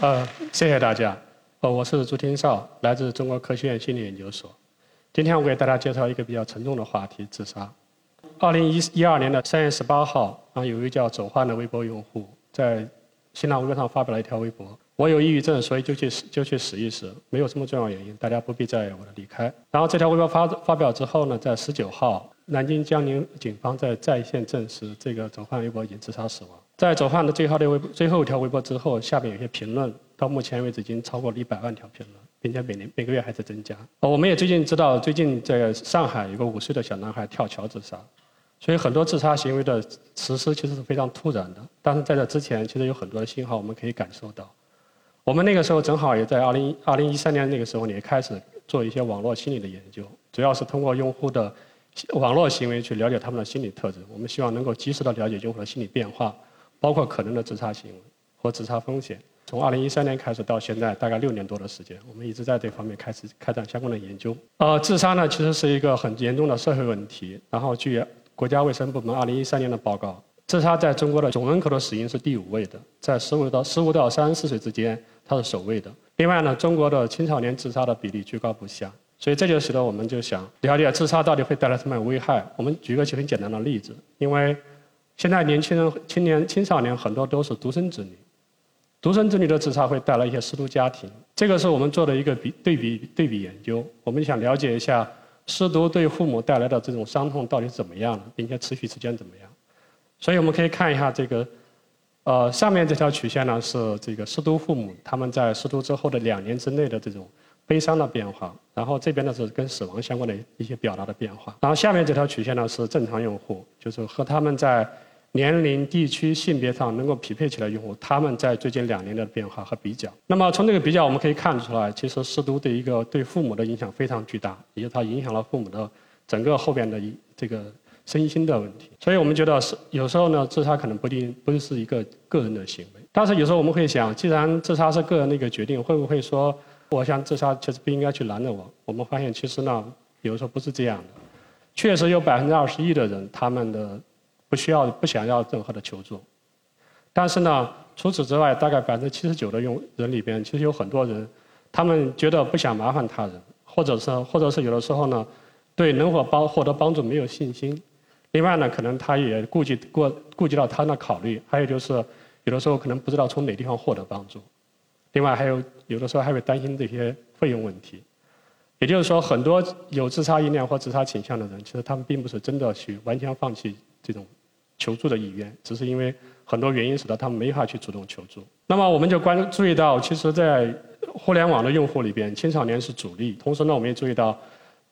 呃，谢谢大家。呃，我是朱天少，来自中国科学院心理研究所。今天我给大家介绍一个比较沉重的话题——自杀。二零一一二年的三月十八号，啊，有一个叫走焕的微博用户在新浪微博上发表了一条微博：“我有抑郁症，所以就去就去死一死，没有什么重要原因，大家不必在意我的离开。”然后这条微博发发表之后呢，在十九号，南京江宁警方在在线证实，这个走焕微博已经自杀死亡。在走焕的最后的微最后一条微博之后，下面有些评论，到目前为止已经超过了一百万条评论，并且每年每个月还在增加。我们也最近知道，最近在上海有个五岁的小男孩跳桥自杀，所以很多自杀行为的实施其实是非常突然的。但是在这之前，其实有很多的信号我们可以感受到。我们那个时候正好也在二零二零一三年那个时候，也开始做一些网络心理的研究，主要是通过用户的网络行为去了解他们的心理特征。我们希望能够及时的了解用户的心理变化。包括可能的自杀行为和自杀风险。从2013年开始到现在，大概六年多的时间，我们一直在这方面开始开展相关的研究。呃，自杀呢，其实是一个很严重的社会问题。然后，据国家卫生部门2013年的报告，自杀在中国的总人口的死因是第五位的，在15到15到34岁之间，它是首位的。另外呢，中国的青少年自杀的比例居高不下。所以这就使得我们就想了解自杀到底会带来什么样的危害。我们举个很简单的例子，因为。现在年轻人、青年、青少年很多都是独生子女，独生子女的自杀会带来一些失独家庭。这个是我们做的一个比对比对比研究，我们想了解一下失独对父母带来的这种伤痛到底怎么样的，并且持续时间怎么样。所以我们可以看一下这个，呃，上面这条曲线呢是这个失独父母他们在失独之后的两年之内的这种。悲伤的变化，然后这边呢是跟死亡相关的一些表达的变化，然后下面这条曲线呢是正常用户，就是和他们在年龄、地区、性别上能够匹配起来用户，他们在最近两年的变化和比较。那么从这个比较我们可以看出来，其实失独的一个对父母的影响非常巨大，也就它影响了父母的整个后边的一这个身心的问题。所以我们觉得是有时候呢，自杀可能不一定不是一个个人的行为，但是有时候我们会想，既然自杀是个人的一个决定，会不会说？我想自杀其实不应该去拦着我。我们发现其实呢，有时候不是这样的。确实有百分之二十一的人，他们的不需要、不想要任何的求助。但是呢，除此之外，大概百分之七十九的用人里边，其实有很多人，他们觉得不想麻烦他人，或者是或者是有的时候呢，对能否帮获得帮助没有信心。另外呢，可能他也顾及过顾及到他的考虑，还有就是有的时候可能不知道从哪地方获得帮助。另外还有有的时候还会担心这些费用问题，也就是说，很多有自杀意念或自杀倾向的人，其实他们并不是真的去完全放弃这种求助的意愿，只是因为很多原因使得他们没法去主动求助。那么我们就关注意到，其实，在互联网的用户里边，青少年是主力。同时呢，我们也注意到，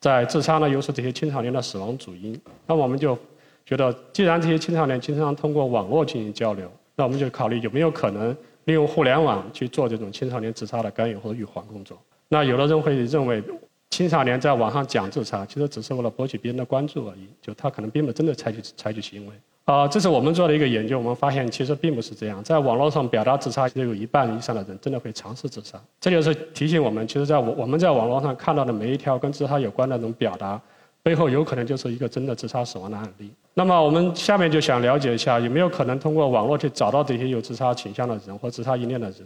在自杀呢又是这些青少年的死亡主因。那么我们就觉得，既然这些青少年经常通过网络进行交流，那我们就考虑有没有可能。利用互联网去做这种青少年自杀的干预或者预防工作。那有的人会认为，青少年在网上讲自杀，其实只是为了博取别人的关注而已，就他可能并不真的采取采取行为。啊，这是我们做的一个研究，我们发现其实并不是这样。在网络上表达自杀，其实有一半以上的人真的会尝试自杀。这就是提醒我们，其实在我我们在网络上看到的每一条跟自杀有关的这种表达。背后有可能就是一个真的自杀死亡的案例。那么我们下面就想了解一下，有没有可能通过网络去找到这些有自杀倾向的人或自杀意念的人？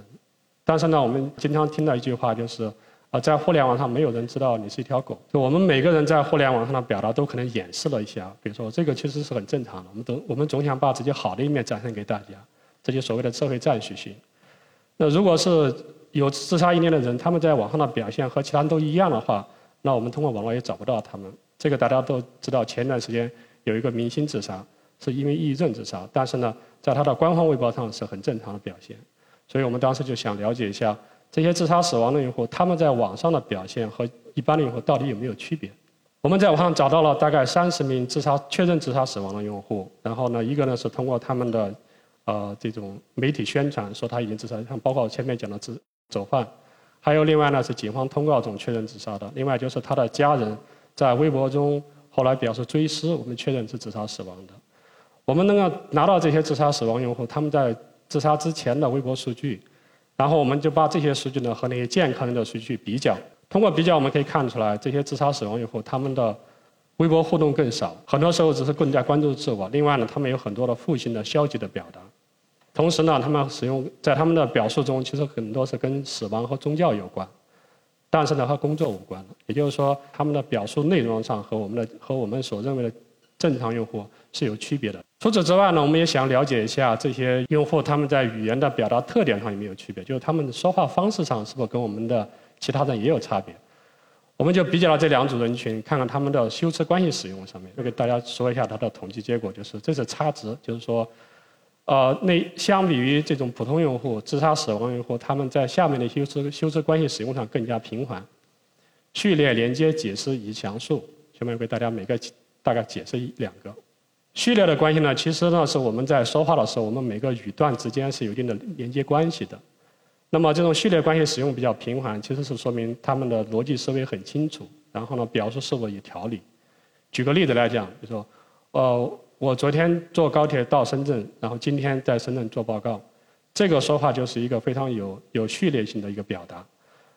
但是呢，我们经常听到一句话，就是啊，在互联网上没有人知道你是一条狗。就我们每个人在互联网上的表达都可能掩饰了一下，比如说这个其实是很正常的。我们都我们总想把自己好的一面展现给大家，这就所谓的社会赞许性。那如果是有自杀意念的人，他们在网上的表现和其他人都一样的话，那我们通过网络也找不到他们。这个大家都知道，前段时间有一个明星自杀，是因为抑郁症自杀，但是呢，在他的官方微博上是很正常的表现，所以我们当时就想了解一下这些自杀死亡的用户，他们在网上的表现和一般的用户到底有没有区别？我们在网上找到了大概三十名自杀确认自杀死亡的用户，然后呢，一个呢是通过他们的呃这种媒体宣传说他已经自杀，像包括前面讲的自走犯，还有另外呢是警方通告中确认自杀的，另外就是他的家人。在微博中，后来表示追思，我们确认是自杀死亡的。我们能够拿到这些自杀死亡用户他们在自杀之前的微博数据，然后我们就把这些数据呢和那些健康人的数据比较。通过比较，我们可以看出来，这些自杀死亡用户他们的微博互动更少，很多时候只是更加关注自我。另外呢，他们有很多的负性的消极的表达。同时呢，他们使用在他们的表述中，其实很多是跟死亡和宗教有关，但是呢和工作无关。也就是说，他们的表述内容上和我们的和我们所认为的正常用户是有区别的。除此之外呢，我们也想了解一下这些用户他们在语言的表达特点上有没有区别，就是他们的说话方式上是否跟我们的其他人也有差别。我们就比较了这两组人群，看看他们的修辞关系使用上面，就给大家说一下它的统计结果，就是这是差值，就是说，呃，那相比于这种普通用户、自杀死亡用户，他们在下面的修辞修辞关系使用上更加频繁，序列、连接、解释以及详述，下面给大家每个大概解释一两个。序列的关系呢，其实呢是我们在说话的时候，我们每个语段之间是有一定的连接关系的。那么这种序列关系使用比较频繁，其实是说明他们的逻辑思维很清楚，然后呢表述是否有条理。举个例子来讲，比如说，呃，我昨天坐高铁到深圳，然后今天在深圳做报告，这个说话就是一个非常有有序列性的一个表达。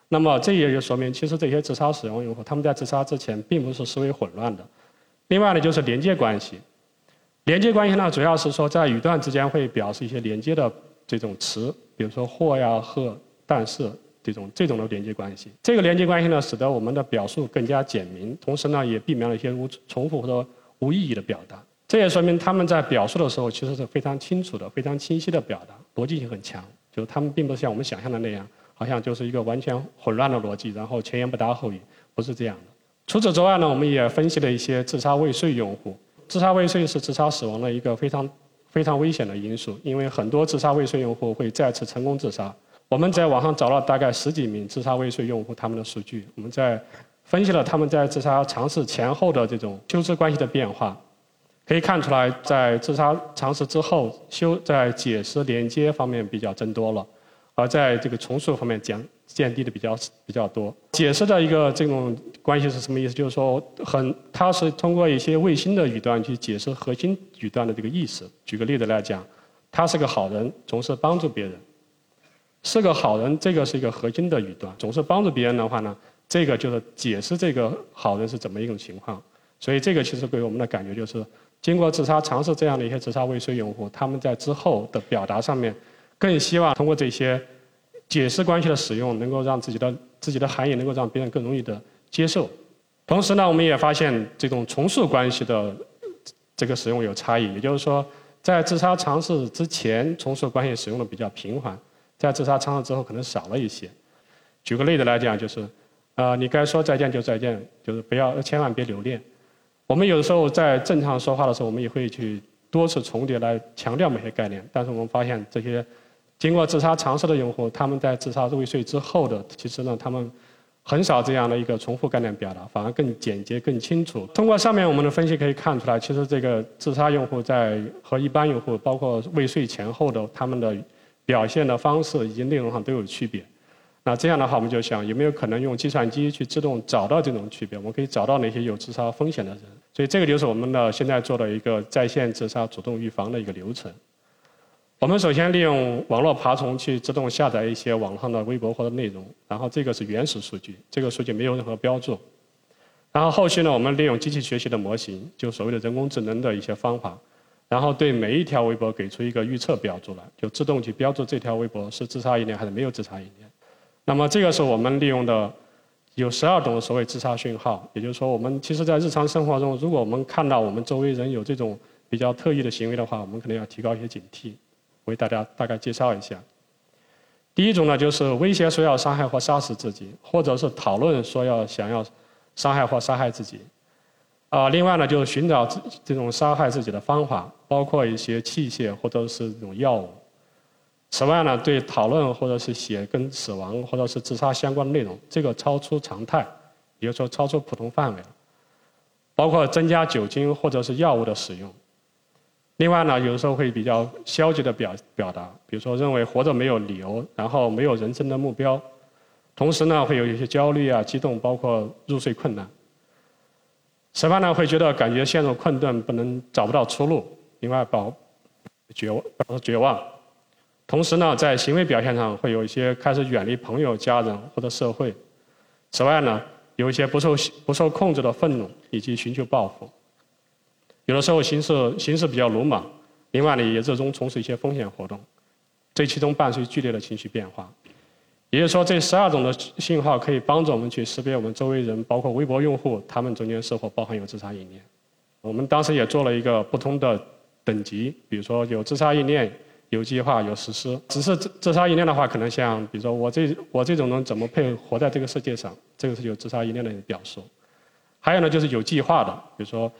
那么这也就说明，其实这些自杀使用用户他们在自杀之前并不是思维混乱的。另外呢，就是连接关系。连接关系呢，主要是说在语段之间会表示一些连接的这种词，比如说或呀、和、但是这种这种的连接关系。这个连接关系呢，使得我们的表述更加简明，同时呢，也避免了一些无重复或者无意义的表达。这也说明他们在表述的时候其实是非常清楚的、非常清晰的表达，逻辑性很强。就是他们并不是像我们想象的那样，好像就是一个完全混乱的逻辑，然后前言不搭后语，不是这样的。除此之外呢，我们也分析了一些自杀未遂用户。自杀未遂是自杀死亡的一个非常非常危险的因素，因为很多自杀未遂用户会再次成功自杀。我们在网上找了大概十几名自杀未遂用户他们的数据，我们在分析了他们在自杀尝试前后的这种修辞关系的变化，可以看出来，在自杀尝试之后，修在解释连接方面比较增多了，而在这个重塑方面降。降低的比较比较多。解释的一个这种关系是什么意思？就是说，很，它是通过一些卫星的语段去解释核心语段的这个意思。举个例子来讲，他是个好人，总是帮助别人，是个好人，这个是一个核心的语段。总是帮助别人的话呢，这个就是解释这个好人是怎么一种情况。所以这个其实给我们的感觉就是，经过自杀尝试这样的一些自杀未遂用户，他们在之后的表达上面，更希望通过这些。解释关系的使用能够让自己的自己的含义能够让别人更容易的接受，同时呢，我们也发现这种重塑关系的这个使用有差异，也就是说，在自杀尝试之前，重塑关系使用的比较频繁，在自杀尝试之后可能少了一些。举个例子来讲，就是，呃，你该说再见就再见，就是不要千万别留恋。我们有的时候在正常说话的时候，我们也会去多次重叠来强调某些概念，但是我们发现这些。经过自杀尝试的用户，他们在自杀未遂之后的，其实呢，他们很少这样的一个重复概念表达，反而更简洁、更清楚。通过上面我们的分析可以看出来，其实这个自杀用户在和一般用户，包括未遂前后的他们的表现的方式以及内容上都有区别。那这样的话，我们就想有没有可能用计算机去自动找到这种区别？我们可以找到那些有自杀风险的人。所以这个就是我们的现在做的一个在线自杀主动预防的一个流程。我们首先利用网络爬虫去自动下载一些网上的微博或者内容，然后这个是原始数据，这个数据没有任何标注。然后后续呢，我们利用机器学习的模型，就所谓的人工智能的一些方法，然后对每一条微博给出一个预测标注来，就自动去标注这条微博是自杀意念还是没有自杀意念。那么这个是我们利用的有十二种所谓自杀讯号，也就是说，我们其实在日常生活中，如果我们看到我们周围人有这种比较特异的行为的话，我们可能要提高一些警惕。为大家大概介绍一下，第一种呢，就是威胁说要伤害或杀死自己，或者是讨论说要想要伤害或杀害自己。啊，另外呢，就是寻找这种杀害自己的方法，包括一些器械或者是这种药物。此外呢，对讨论或者是写跟死亡或者是自杀相关的内容，这个超出常态，也就说超出普通范围。包括增加酒精或者是药物的使用。另外呢，有时候会比较消极的表表达，比如说认为活着没有理由，然后没有人生的目标，同时呢会有一些焦虑啊、激动，包括入睡困难。此外呢，会觉得感觉陷入困顿，不能找不到出路。另外，保绝望，表示绝望。同时呢，在行为表现上会有一些开始远离朋友、家人或者社会。此外呢，有一些不受不受控制的愤怒以及寻求报复。有的时候行事行事比较鲁莽，另外呢也热衷从事一些风险活动，这其中伴随剧烈的情绪变化。也就是说，这十二种的信号可以帮助我们去识别我们周围人，包括微博用户，他们中间是否包含有自杀意念。我们当时也做了一个不同的等级，比如说有自杀意念、有计划、有实施。只是自自杀意念的话，可能像比如说我这我这种人怎么配活在这个世界上，这个是有自杀意念的表述。还有呢，就是有计划的，比如说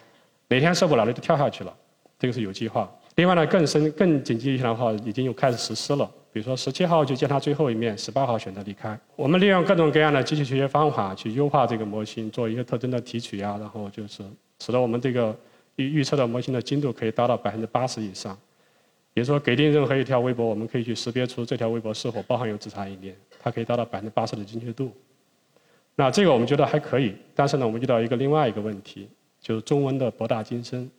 哪天受不了了就跳下去了，这个是有计划。另外呢，更深更紧急一些的话，已经有开始实施了。比如说十七号就见他最后一面，十八号选择离开。我们利用各种各样的机器学习方法去优化这个模型，做一些特征的提取呀，然后就是使得我们这个预预测的模型的精度可以达到百分之八十以上。也就是说，给定任何一条微博，我们可以去识别出这条微博是否包含有自杀意念，它可以达到百分之八十的精确度。那这个我们觉得还可以，但是呢，我们遇到一个另外一个问题，就是中文的博大精深。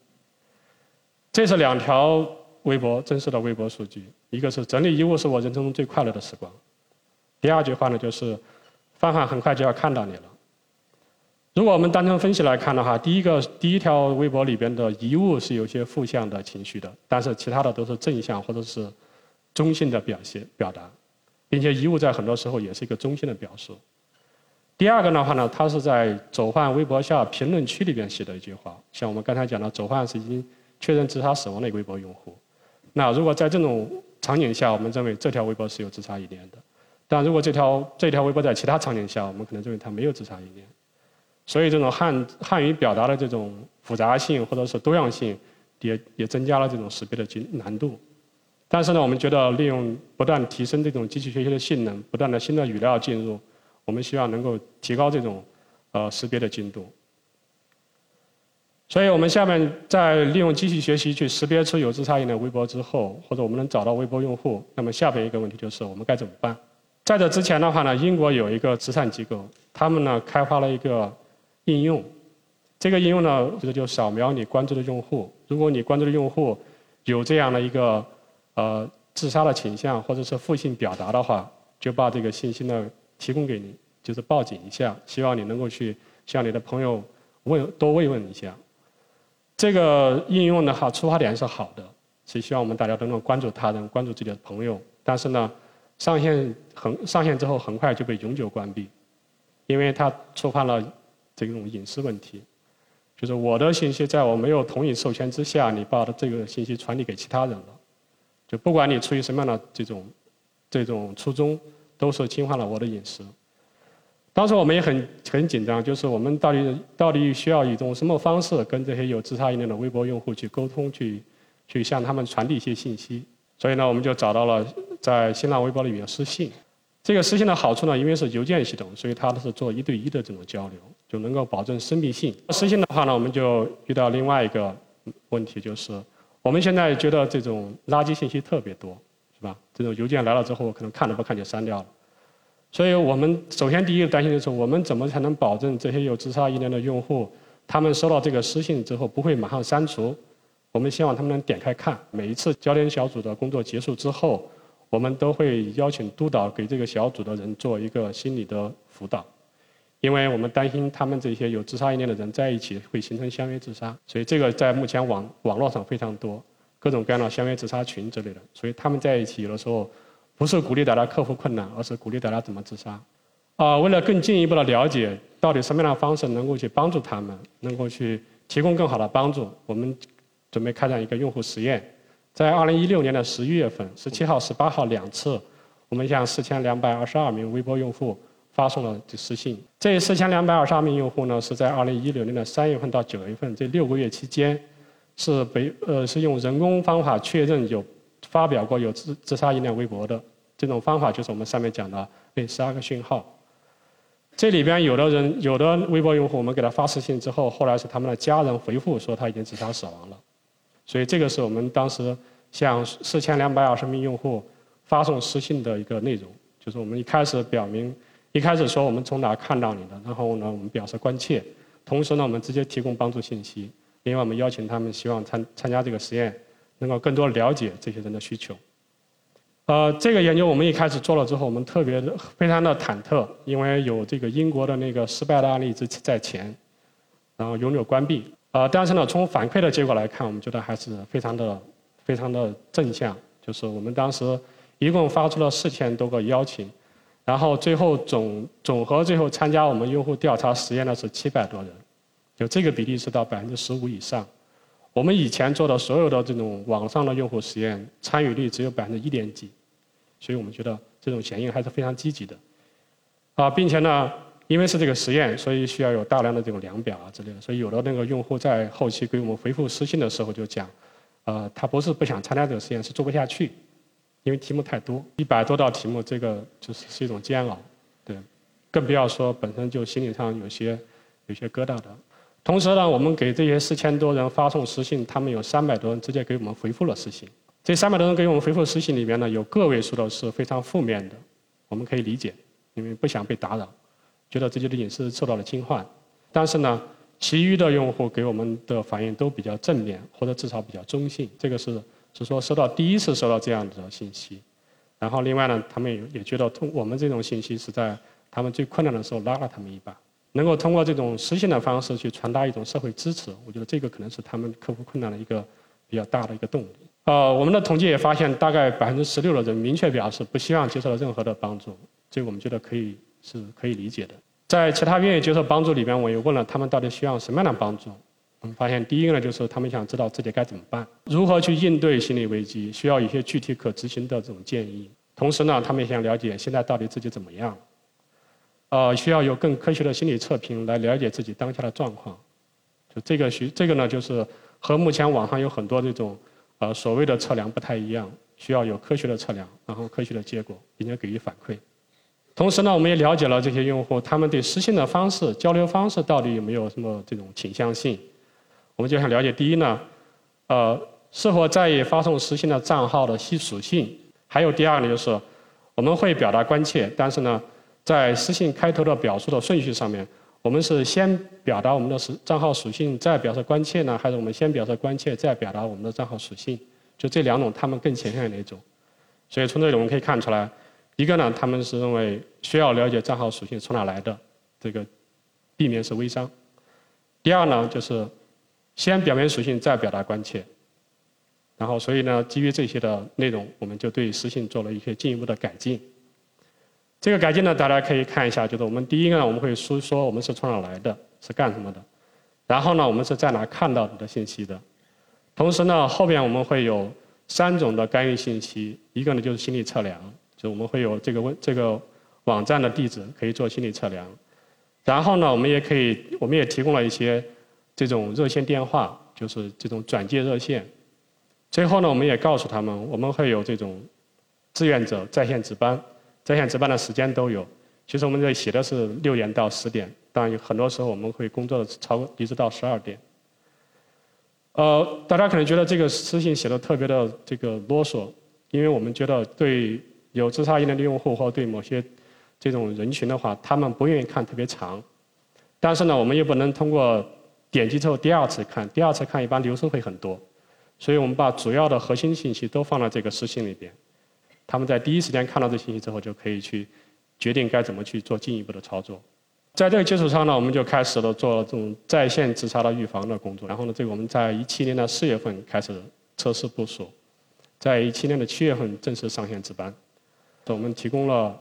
这是两条微博真实的微博数据。一个是整理衣物是我人生中最快乐的时光，第二句话呢就是范范很快就要看到你了。如果我们单纯分析来看的话，第一个第一条微博里边的遗物是有些负向的情绪的，但是其他的都是正向或者是中性的表现表达，并且遗物在很多时候也是一个中性的表述。第二个的话呢，他是在走患微博下评论区里边写的一句话，像我们刚才讲的，走患是已经确认自杀死亡的一个微博用户。那如果在这种场景下，我们认为这条微博是有自杀意念的；但如果这条这条微博在其他场景下，我们可能认为它没有自杀意念。所以，这种汉汉语表达的这种复杂性或者是多样性，也也增加了这种识别的精难度。但是呢，我们觉得利用不断提升这种机器学习的性能，不断的新的语料进入，我们希望能够提高这种呃识别的精度。所以我们下面在利用机器学习去识别出有自杀意的微博之后，或者我们能找到微博用户，那么下边一个问题就是我们该怎么办？在这之前的话呢，英国有一个慈善机构，他们呢开发了一个应用，这个应用呢就是就扫描你关注的用户，如果你关注的用户有这样的一个呃自杀的倾向或者是负性表达的话，就把这个信息呢提供给你，就是报警一下，希望你能够去向你的朋友问多慰问一下。这个应用的话，出发点是好的，是希望我们大家都能关注他人、关注自己的朋友。但是呢，上线很上线之后，很快就被永久关闭，因为它触犯了这种隐私问题。就是我的信息在我没有同意授权之下，你把的这个信息传递给其他人了，就不管你出于什么样的这种这种初衷，都是侵犯了我的隐私。当时我们也很很紧张，就是我们到底到底需要一种什么方式跟这些有自杀意念的微博用户去沟通，去去向他们传递一些信息。所以呢，我们就找到了在新浪微博里面私信。这个私信的好处呢，因为是邮件系统，所以它是做一对一的这种交流，就能够保证私密性。私信的话呢，我们就遇到另外一个问题，就是我们现在觉得这种垃圾信息特别多，是吧？这种邮件来了之后，可能看都不看就删掉了。所以我们首先第一个担心的是，我们怎么才能保证这些有自杀意念的用户，他们收到这个私信之后不会马上删除？我们希望他们能点开看。每一次焦点小组的工作结束之后，我们都会邀请督导给这个小组的人做一个心理的辅导，因为我们担心他们这些有自杀意念的人在一起会形成相约自杀。所以这个在目前网网络上非常多，各种各样的相约自杀群之类的。所以他们在一起有的时候。不是鼓励大家克服困难，而是鼓励大家怎么自杀。啊，为了更进一步的了解到底什么样的方式能够去帮助他们，能够去提供更好的帮助，我们准备开展一个用户实验。在二零一六年的十一月份，十七号、十八号两次，我们向四千两百二十二名微博用户发送了私信。这四千两百二十二名用户呢，是在二零一六年的三月份到九月份这六个月期间，是被呃是用人工方法确认有发表过有自自杀意念微博的。这种方法就是我们上面讲的那十二个讯号。这里边有的人，有的微博用户，我们给他发私信之后，后来是他们的家人回复说他已经自杀死亡了。所以这个是我们当时向四千两百二十名用户发送私信的一个内容。就是我们一开始表明，一开始说我们从哪看到你的，然后呢我们表示关切，同时呢我们直接提供帮助信息。另外我们邀请他们希望参参加这个实验，能够更多了解这些人的需求。呃，这个研究我们一开始做了之后，我们特别的非常的忐忑，因为有这个英国的那个失败的案例之在前，然后永久关闭。呃，但是呢，从反馈的结果来看，我们觉得还是非常的非常的正向。就是我们当时一共发出了四千多个邀请，然后最后总总和最后参加我们用户调查实验的是七百多人，就这个比例是到百分之十五以上。我们以前做的所有的这种网上的用户实验，参与率只有百分之一点几，所以我们觉得这种响应还是非常积极的。啊，并且呢，因为是这个实验，所以需要有大量的这种量表啊之类的，所以有的那个用户在后期给我们回复私信的时候就讲，呃，他不是不想参加这个实验，是做不下去，因为题目太多，一百多道题目，这个就是是一种煎熬，对，更不要说本身就心理上有些有些疙瘩的。同时呢，我们给这些四千多人发送私信，他们有三百多人直接给我们回复了私信。这三百多人给我们回复的私信里面呢，有个位数的是非常负面的，我们可以理解，因为不想被打扰，觉得自己的隐私受到了侵犯。但是呢，其余的用户给我们的反应都比较正面，或者至少比较中性。这个是是说收到第一次收到这样的信息，然后另外呢，他们也也觉得通我们这种信息是在他们最困难的时候拉了他们一把。能够通过这种私信的方式去传达一种社会支持，我觉得这个可能是他们克服困难的一个比较大的一个动力。呃，我们的统计也发现，大概百分之十六的人明确表示不希望接受任何的帮助，这个我们觉得可以是可以理解的。在其他愿意接受帮助里边，我也问了他们到底需要什么样的帮助。我们发现，第一个呢，就是他们想知道自己该怎么办，如何去应对心理危机，需要一些具体可执行的这种建议。同时呢，他们也想了解现在到底自己怎么样。呃，需要有更科学的心理测评来了解自己当下的状况。就这个需这个呢，就是和目前网上有很多这种呃所谓的测量不太一样，需要有科学的测量，然后科学的结果，并且给予反馈。同时呢，我们也了解了这些用户他们对私信的方式、交流方式到底有没有什么这种倾向性。我们就想了解，第一呢，呃，是否在意发送私信的账号的系属性？还有第二呢，就是我们会表达关切，但是呢。在私信开头的表述的顺序上面，我们是先表达我们的是账号属性，再表示关切呢，还是我们先表示关切，再表达我们的账号属性？就这两种，他们更倾向于哪种？所以从这里我们可以看出来，一个呢，他们是认为需要了解账号属性从哪来的，这个避免是微商；第二呢，就是先表明属性，再表达关切。然后，所以呢，基于这些的内容，我们就对私信做了一些进一步的改进。这个改进呢，大家可以看一下，就是我们第一个呢，我们会说说我们是从哪来的，是干什么的，然后呢，我们是在哪看到你的信息的，同时呢，后边我们会有三种的干预信息，一个呢就是心理测量，就我们会有这个问这个网站的地址可以做心理测量，然后呢，我们也可以，我们也提供了一些这种热线电话，就是这种转接热线，最后呢，我们也告诉他们，我们会有这种志愿者在线值班。在线值班的时间都有，其实我们这里写的是六点到十点，当然有很多时候我们会工作的超一直到十二点。呃，大家可能觉得这个私信写的特别的这个啰嗦，因为我们觉得对有自杀意念的用户或对某些这种人群的话，他们不愿意看特别长，但是呢，我们又不能通过点击之后第二次看，第二次看一般流失会很多，所以我们把主要的核心信息都放在这个私信里边。他们在第一时间看到这信息之后，就可以去决定该怎么去做进一步的操作。在这个基础上呢，我们就开始了做这种在线自杀的预防的工作。然后呢，这个我们在一七年的四月份开始测试部署，在一七年的七月份正式上线值班。我们提供了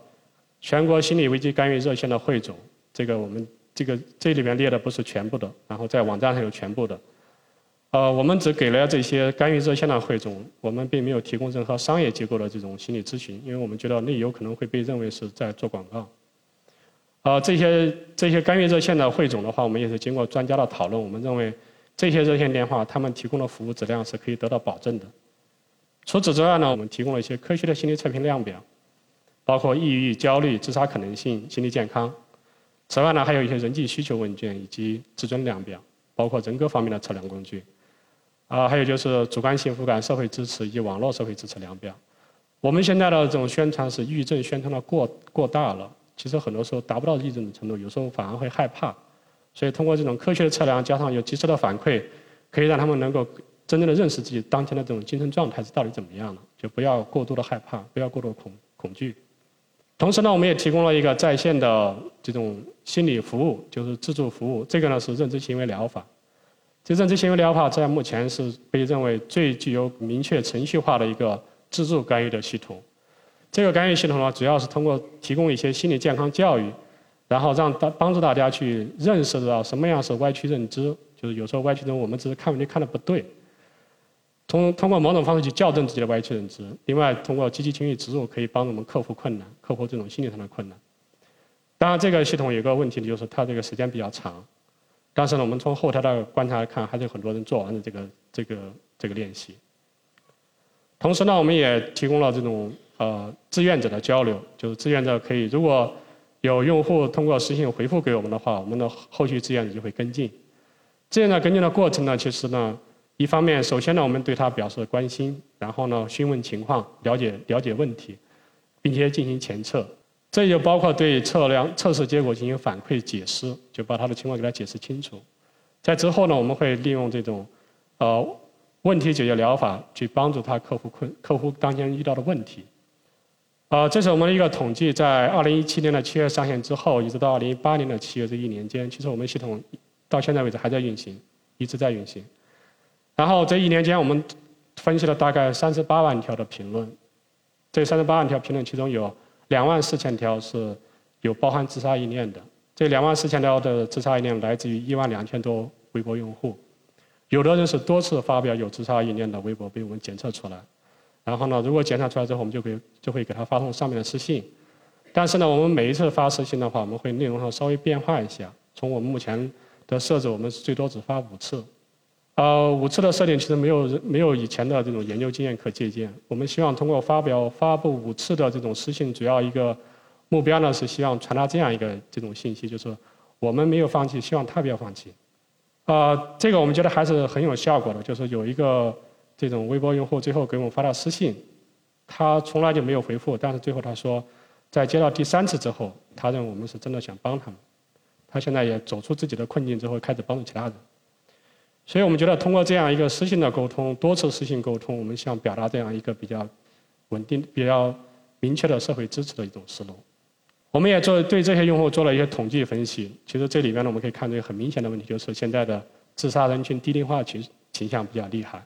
全国心理危机干预热线的汇总，这个我们这个这里面列的不是全部的，然后在网站上有全部的。呃，我们只给了这些干预热线的汇总，我们并没有提供任何商业机构的这种心理咨询，因为我们觉得那有可能会被认为是在做广告。呃，这些这些干预热线的汇总的话，我们也是经过专家的讨论，我们认为这些热线电话他们提供的服务质量是可以得到保证的。除此之外呢，我们提供了一些科学的心理测评量表，包括抑郁、焦虑、自杀可能性、心理健康。此外呢，还有一些人际需求问卷以及自尊量表，包括人格方面的测量工具。啊，还有就是主观幸福感、社会支持以及网络社会支持量表。我们现在的这种宣传是抑郁症宣传的过过大了，其实很多时候达不到抑郁症的程度，有时候反而会害怕。所以通过这种科学的测量，加上有及时的反馈，可以让他们能够真正的认识自己当前的这种精神状态是到底怎么样了，就不要过度的害怕，不要过度恐恐惧。同时呢，我们也提供了一个在线的这种心理服务，就是自助服务。这个呢是认知行为疗法。这认知行为疗法在目前是被认为最具有明确程序化的一个自助干预的系统。这个干预系统呢，主要是通过提供一些心理健康教育，然后让大帮助大家去认识到什么样是歪曲认知，就是有时候歪曲认知我们只是看问题看的不对，通通过某种方式去校正自己的歪曲认知。另外，通过积极情绪植入可以帮助我们克服困难，克服这种心理上的困难。当然，这个系统有个问题就是它这个时间比较长，但是呢，我们从后台的观察来看，还是有很多人做完了这个这个这个练习。同时呢，我们也提供了这种呃志愿者的交流，就是志愿者可以如果有用户通过私信回复给我们的话，我们的后续志愿者就会跟进。志愿者跟进的过程呢，其实呢，一方面首先呢，我们对他表示关心，然后呢，询问情况，了解了解问题，并且进行前测。这就包括对测量测试结果进行反馈解释，就把他的情况给他解释清楚。在之后呢，我们会利用这种呃。问题解决疗法去帮助他克服困克服当前遇到的问题。啊，这是我们的一个统计，在二零一七年的七月上线之后，一直到二零一八年的七月这一年间，其实我们系统到现在为止还在运行，一直在运行。然后这一年间，我们分析了大概三十八万条的评论，这三十八万条评论其中有两万四千条是有包含自杀意念的，这两万四千条的自杀意念来自于一万两千多微博用户。有的人是多次发表有自杀意念的微博被我们检测出来，然后呢，如果检测出来之后，我们就可以就会给他发送上面的私信。但是呢，我们每一次发私信的话，我们会内容上稍微变化一下。从我们目前的设置，我们最多只发五次。呃，五次的设定其实没有没有以前的这种研究经验可借鉴。我们希望通过发表发布五次的这种私信，主要一个目标呢是希望传达这样一个这种信息，就是我们没有放弃，希望他不要放弃。呃，这个我们觉得还是很有效果的。就是有一个这种微博用户最后给我们发了私信，他从来就没有回复，但是最后他说，在接到第三次之后，他认为我们是真的想帮他们。他现在也走出自己的困境之后，开始帮助其他人。所以我们觉得通过这样一个私信的沟通，多次私信沟通，我们想表达这样一个比较稳定、比较明确的社会支持的一种思路。我们也做对这些用户做了一些统计分析。其实这里面呢，我们可以看出很明显的问题，就是现在的自杀人群低龄化倾倾向比较厉害。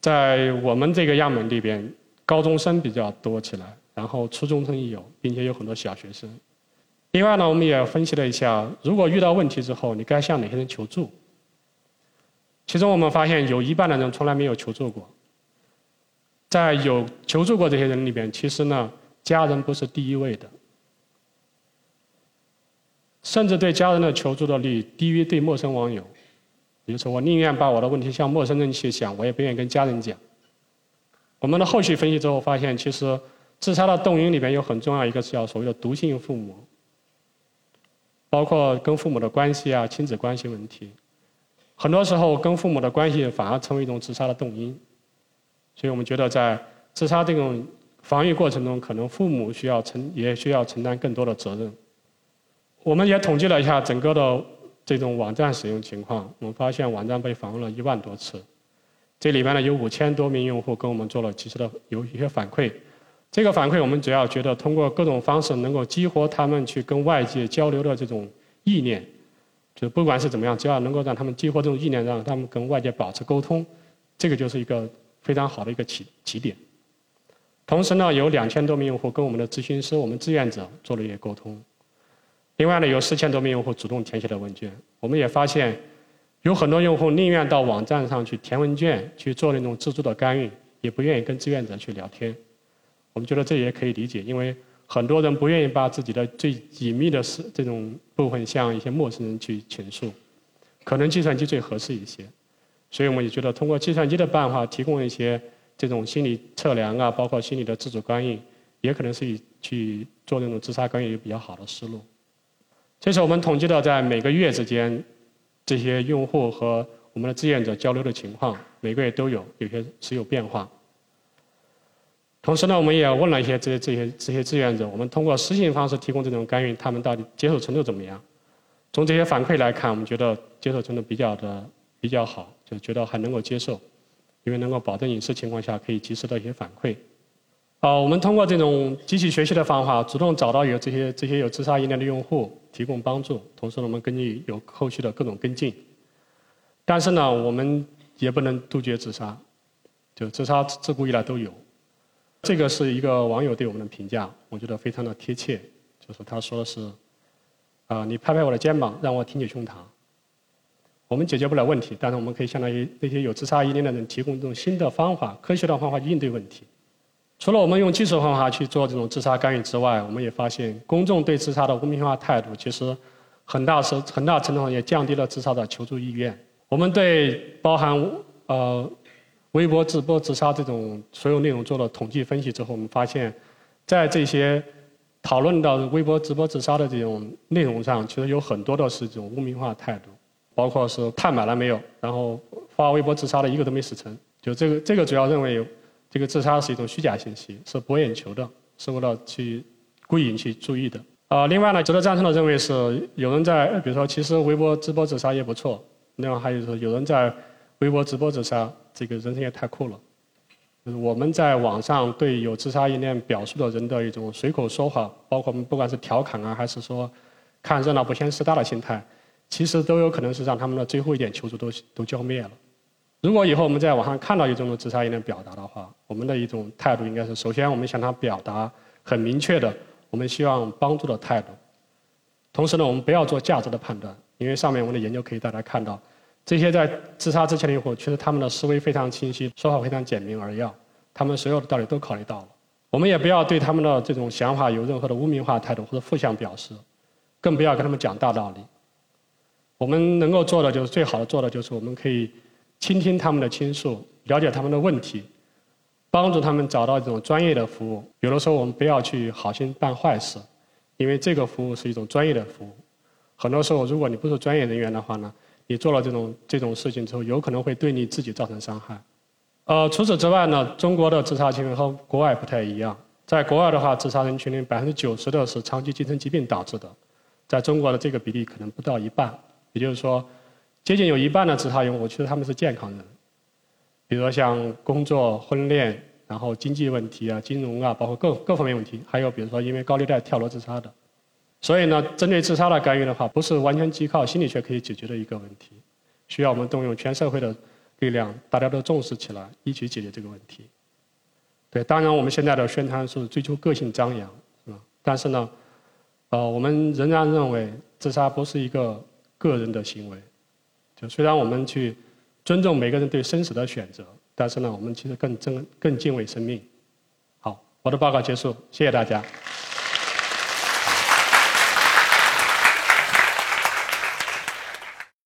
在我们这个样本里边，高中生比较多起来，然后初中生也有，并且有很多小学生。另外呢，我们也分析了一下，如果遇到问题之后，你该向哪些人求助？其中我们发现有一半的人从来没有求助过。在有求助过这些人里边，其实呢，家人不是第一位的。甚至对家人的求助的率低于对陌生网友。比如说，我宁愿把我的问题向陌生人去讲，我也不愿意跟家人讲。我们的后续分析之后发现，其实自杀的动因里面有很重要一个叫所谓的毒性父母，包括跟父母的关系啊、亲子关系问题。很多时候，跟父母的关系反而成为一种自杀的动因。所以我们觉得，在自杀这种防御过程中，可能父母需要承也需要承担更多的责任。我们也统计了一下整个的这种网站使用情况，我们发现网站被访问了一万多次，这里面呢有五千多名用户跟我们做了及时的有一些反馈。这个反馈我们主要觉得通过各种方式能够激活他们去跟外界交流的这种意念，就不管是怎么样，只要能够让他们激活这种意念，让他们跟外界保持沟通，这个就是一个非常好的一个起起点。同时呢，有两千多名用户跟我们的咨询师、我们志愿者做了一些沟通。另外呢，有四千多名用户主动填写了问卷。我们也发现，有很多用户宁愿到网站上去填问卷，去做那种自助的干预，也不愿意跟志愿者去聊天。我们觉得这也可以理解，因为很多人不愿意把自己的最隐秘的事这种部分向一些陌生人去倾诉，可能计算机最合适一些。所以我们也觉得，通过计算机的办法提供一些这种心理测量啊，包括心理的自主干预，也可能是以去做那种自杀干预比较好的思路。这是我们统计的在每个月之间，这些用户和我们的志愿者交流的情况，每个月都有，有些是有变化。同时呢，我们也问了一些这些这些这些志愿者，我们通过私信方式提供这种干预，他们到底接受程度怎么样？从这些反馈来看，我们觉得接受程度比较的比较好，就觉得还能够接受，因为能够保证隐私情况下可以及时的一些反馈。啊，我们通过这种机器学习的方法，主动找到有这些这些有自杀意念的用户，提供帮助。同时呢，我们根据有后续的各种跟进。但是呢，我们也不能杜绝自杀，就自杀自古以来都有。这个是一个网友对我们的评价，我觉得非常的贴切，就是他说是，啊，你拍拍我的肩膀，让我挺起胸膛。我们解决不了问题，但是我们可以相当于那些有自杀意念的人提供这种新的方法、科学的方法去应对问题。除了我们用技术方法去做这种自杀干预之外，我们也发现公众对自杀的污名化态度，其实很大是很大程度上也降低了自杀的求助意愿。我们对包含呃微博直播自杀这种所有内容做了统计分析之后，我们发现，在这些讨论到微博直播自杀的这种内容上，其实有很多的是这种污名化态度。包括是碳买了没有，然后发微博自杀的一个都没死成，就这个这个主要认为这个自杀是一种虚假信息，是博眼球的，是为了去故意引起注意的。啊，另外呢，值得赞成的认为是有人在，比如说其实微博直播自杀也不错，另外还有说有人在微博直播自杀，这个人生也太酷了。就是我们在网上对有自杀意念表述的人的一种随口说话，包括我们不管是调侃啊，还是说看热闹不嫌事大的心态。其实都有可能是让他们的最后一点求助都都浇灭了。如果以后我们在网上看到一种自杀意念表达的话，我们的一种态度应该是：首先，我们向他表达很明确的我们希望帮助的态度。同时呢，我们不要做价值的判断，因为上面我们的研究可以大家看到，这些在自杀之前的用户，其实他们的思维非常清晰，说话非常简明扼要，他们所有的道理都考虑到了。我们也不要对他们的这种想法有任何的污名化态度或者负向表示，更不要跟他们讲大道理。我们能够做的就是最好的做的就是我们可以倾听他们的倾诉，了解他们的问题，帮助他们找到这种专业的服务。有的时候我们不要去好心办坏事，因为这个服务是一种专业的服务。很多时候，如果你不是专业人员的话呢，你做了这种这种事情之后，有可能会对你自己造成伤害。呃，除此之外呢，中国的自杀行为和国外不太一样。在国外的话，自杀人群里百分之九十的是长期精神疾病导致的，在中国的这个比例可能不到一半。也就是说，接近有一半的自杀用户，其实他们是健康人，比如说像工作、婚恋，然后经济问题啊、金融啊，包括各各方面问题，还有比如说因为高利贷跳楼自杀的。所以呢，针对自杀的干预的话，不是完全依靠心理学可以解决的一个问题，需要我们动用全社会的力量，大家都重视起来，一起解决这个问题。对，当然我们现在的宣传是追求个性张扬，是吧？但是呢，呃，我们仍然认为自杀不是一个。个人的行为，就虽然我们去尊重每个人对生死的选择，但是呢，我们其实更尊更敬畏生命。好，我的报告结束，谢谢大家。